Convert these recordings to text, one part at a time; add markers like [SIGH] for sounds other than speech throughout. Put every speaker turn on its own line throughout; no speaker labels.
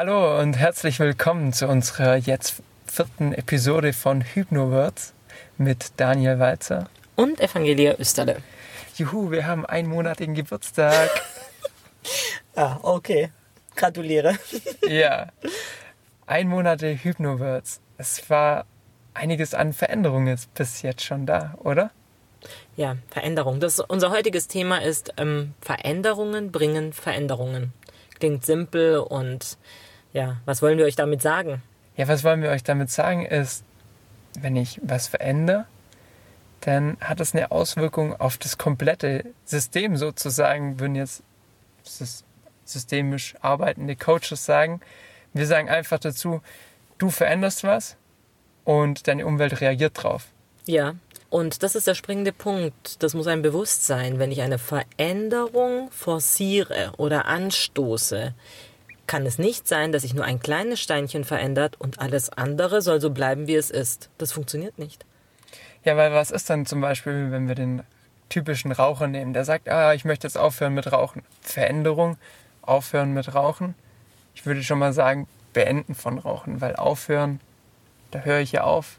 Hallo und herzlich willkommen zu unserer jetzt vierten Episode von Hypnowords mit Daniel Walzer.
Und Evangelia Österle.
Juhu, wir haben einen monatigen Geburtstag. [LAUGHS]
ah, okay. Gratuliere. [LAUGHS]
ja. Ein Monat Hypnowords. Es war einiges an Veränderungen jetzt bis jetzt schon da, oder?
Ja, Veränderung. Das, unser heutiges Thema ist ähm, Veränderungen bringen Veränderungen. Klingt simpel und ja, was wollen wir euch damit sagen?
Ja, was wollen wir euch damit sagen ist, wenn ich was verändere, dann hat das eine Auswirkung auf das komplette System sozusagen, würden jetzt systemisch arbeitende Coaches sagen. Wir sagen einfach dazu, du veränderst was und deine Umwelt reagiert drauf.
Ja, und das ist der springende Punkt. Das muss ein Bewusstsein. Wenn ich eine Veränderung forciere oder anstoße, kann es nicht sein, dass sich nur ein kleines Steinchen verändert und alles andere soll so bleiben, wie es ist. Das funktioniert nicht.
Ja, weil was ist dann zum Beispiel, wenn wir den typischen Raucher nehmen, der sagt, ah, ich möchte jetzt aufhören mit Rauchen. Veränderung, aufhören mit Rauchen. Ich würde schon mal sagen, beenden von Rauchen, weil aufhören, da höre ich ja auf.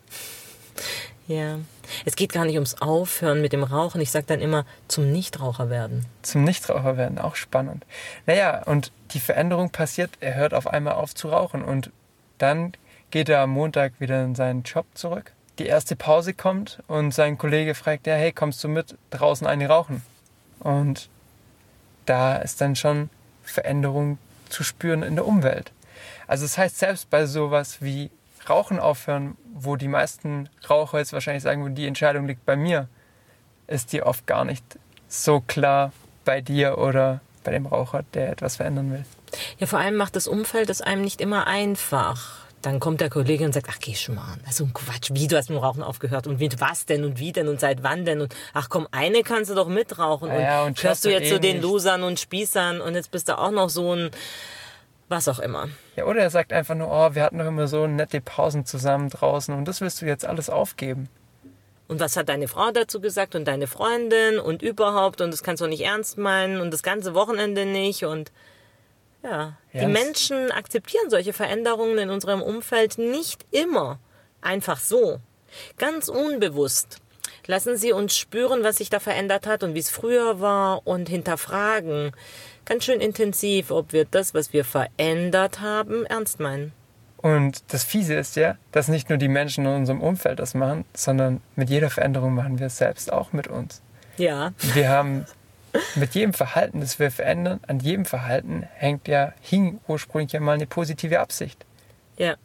Ja. Es geht gar nicht ums Aufhören mit dem Rauchen. Ich sage dann immer zum Nichtraucher werden.
Zum Nichtraucher werden, auch spannend. Naja, und die Veränderung passiert, er hört auf einmal auf zu rauchen und dann geht er am Montag wieder in seinen Job zurück. Die erste Pause kommt und sein Kollege fragt, ja, hey, kommst du mit draußen eine rauchen? Und da ist dann schon Veränderung zu spüren in der Umwelt. Also das heißt, selbst bei sowas wie Rauchen aufhören, wo die meisten Raucher jetzt wahrscheinlich sagen, die Entscheidung liegt bei mir, ist die oft gar nicht so klar bei dir oder bei dem Raucher, der etwas verändern will.
Ja, vor allem macht das Umfeld es einem nicht immer einfach. Dann kommt der Kollege und sagt, ach geh schon mal, das ist ein Quatsch, wie, du hast mit dem Rauchen aufgehört? Und mit was denn? Und wie denn? Und seit wann denn? Und ach komm, eine kannst du doch mitrauchen. Und, ja, und hörst du jetzt eh so den nicht. Losern und Spießern? Und jetzt bist du auch noch so ein was auch immer.
Ja, oder er sagt einfach nur, oh, wir hatten doch immer so nette Pausen zusammen draußen und das willst du jetzt alles aufgeben.
Und was hat deine Frau dazu gesagt und deine Freundin und überhaupt und das kannst du nicht ernst meinen und das ganze Wochenende nicht und ja, ja die Menschen akzeptieren solche Veränderungen in unserem Umfeld nicht immer einfach so, ganz unbewusst. Lassen Sie uns spüren, was sich da verändert hat und wie es früher war und hinterfragen ganz schön intensiv, ob wir das, was wir verändert haben, ernst meinen.
Und das Fiese ist ja, dass nicht nur die Menschen in unserem Umfeld das machen, sondern mit jeder Veränderung machen wir es selbst auch mit uns.
Ja.
Wir haben mit jedem Verhalten, das wir verändern, an jedem Verhalten hängt ja, hing ursprünglich ja mal eine positive Absicht.
Ja.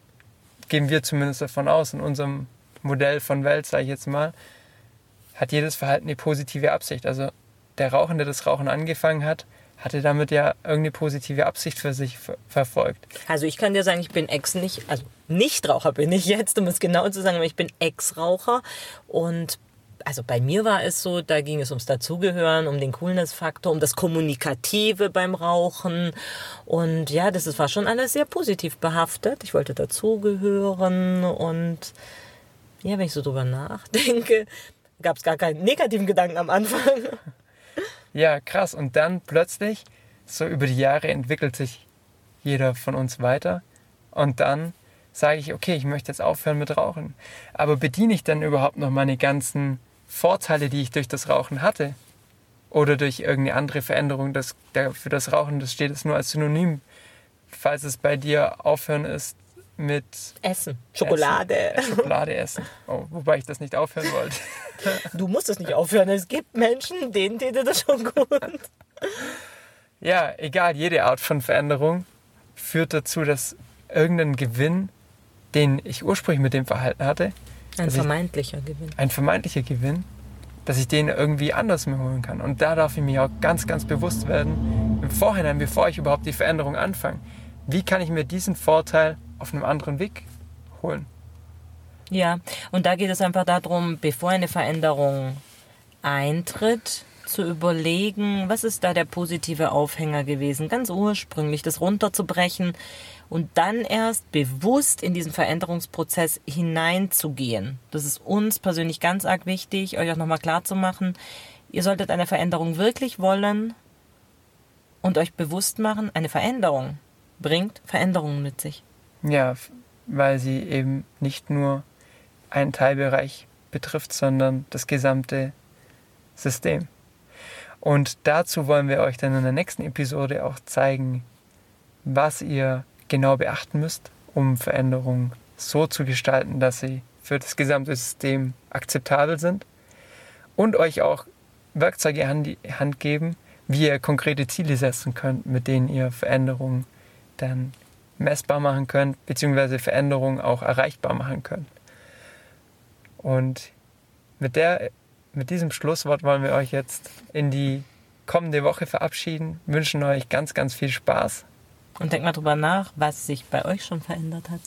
Gehen wir zumindest davon aus, in unserem Modell von Welt, sage ich jetzt mal, hat jedes Verhalten eine positive Absicht. Also der Rauchende, der das Rauchen angefangen hat, hatte damit ja irgendeine positive Absicht für sich verfolgt.
Also ich kann dir sagen, ich bin Ex nicht, also Nichtraucher bin ich jetzt, um es genau zu sagen, aber ich bin Ex-Raucher und also bei mir war es so, da ging es ums Dazugehören, um den Coolness-Faktor, um das Kommunikative beim Rauchen. Und ja, das war schon alles sehr positiv behaftet. Ich wollte dazugehören und ja, wenn ich so drüber nachdenke, gab es gar keinen negativen Gedanken am Anfang.
Ja, krass. Und dann plötzlich, so über die Jahre entwickelt sich jeder von uns weiter. Und dann sage ich, okay, ich möchte jetzt aufhören mit Rauchen. Aber bediene ich dann überhaupt noch meine ganzen Vorteile, die ich durch das Rauchen hatte? Oder durch irgendeine andere Veränderung? Das, für das Rauchen, das steht es nur als Synonym. Falls es bei dir aufhören ist, mit
Essen. Schokolade.
Essen. [LAUGHS] Schokolade essen. Oh, wobei ich das nicht aufhören wollte. [LAUGHS]
Du musst es nicht aufhören. Es gibt Menschen, denen täte das schon gut.
Ja, egal, jede Art von Veränderung führt dazu, dass irgendein Gewinn, den ich ursprünglich mit dem Verhalten hatte,
ein vermeintlicher ich, Gewinn.
Ein vermeintlicher Gewinn, dass ich den irgendwie anders mir holen kann. Und da darf ich mir auch ganz, ganz bewusst werden, im Vorhinein, bevor ich überhaupt die Veränderung anfange, wie kann ich mir diesen Vorteil auf einem anderen Weg holen.
Ja, und da geht es einfach darum, bevor eine Veränderung eintritt, zu überlegen, was ist da der positive Aufhänger gewesen, ganz ursprünglich, das runterzubrechen und dann erst bewusst in diesen Veränderungsprozess hineinzugehen. Das ist uns persönlich ganz arg wichtig, euch auch nochmal klar zu machen. Ihr solltet eine Veränderung wirklich wollen und euch bewusst machen, eine Veränderung bringt Veränderungen mit sich.
Ja, weil sie eben nicht nur einen Teilbereich betrifft, sondern das gesamte System. Und dazu wollen wir euch dann in der nächsten Episode auch zeigen, was ihr genau beachten müsst, um Veränderungen so zu gestalten, dass sie für das gesamte System akzeptabel sind und euch auch Werkzeuge an die Hand geben, wie ihr konkrete Ziele setzen könnt, mit denen ihr Veränderungen dann messbar machen könnt, beziehungsweise Veränderungen auch erreichbar machen könnt. Und mit, der, mit diesem Schlusswort wollen wir euch jetzt in die kommende Woche verabschieden, wünschen euch ganz, ganz viel Spaß.
Und denkt mal drüber nach, was sich bei euch schon verändert hat.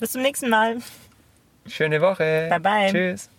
Bis zum nächsten Mal.
Schöne Woche.
Bye bye.
Tschüss.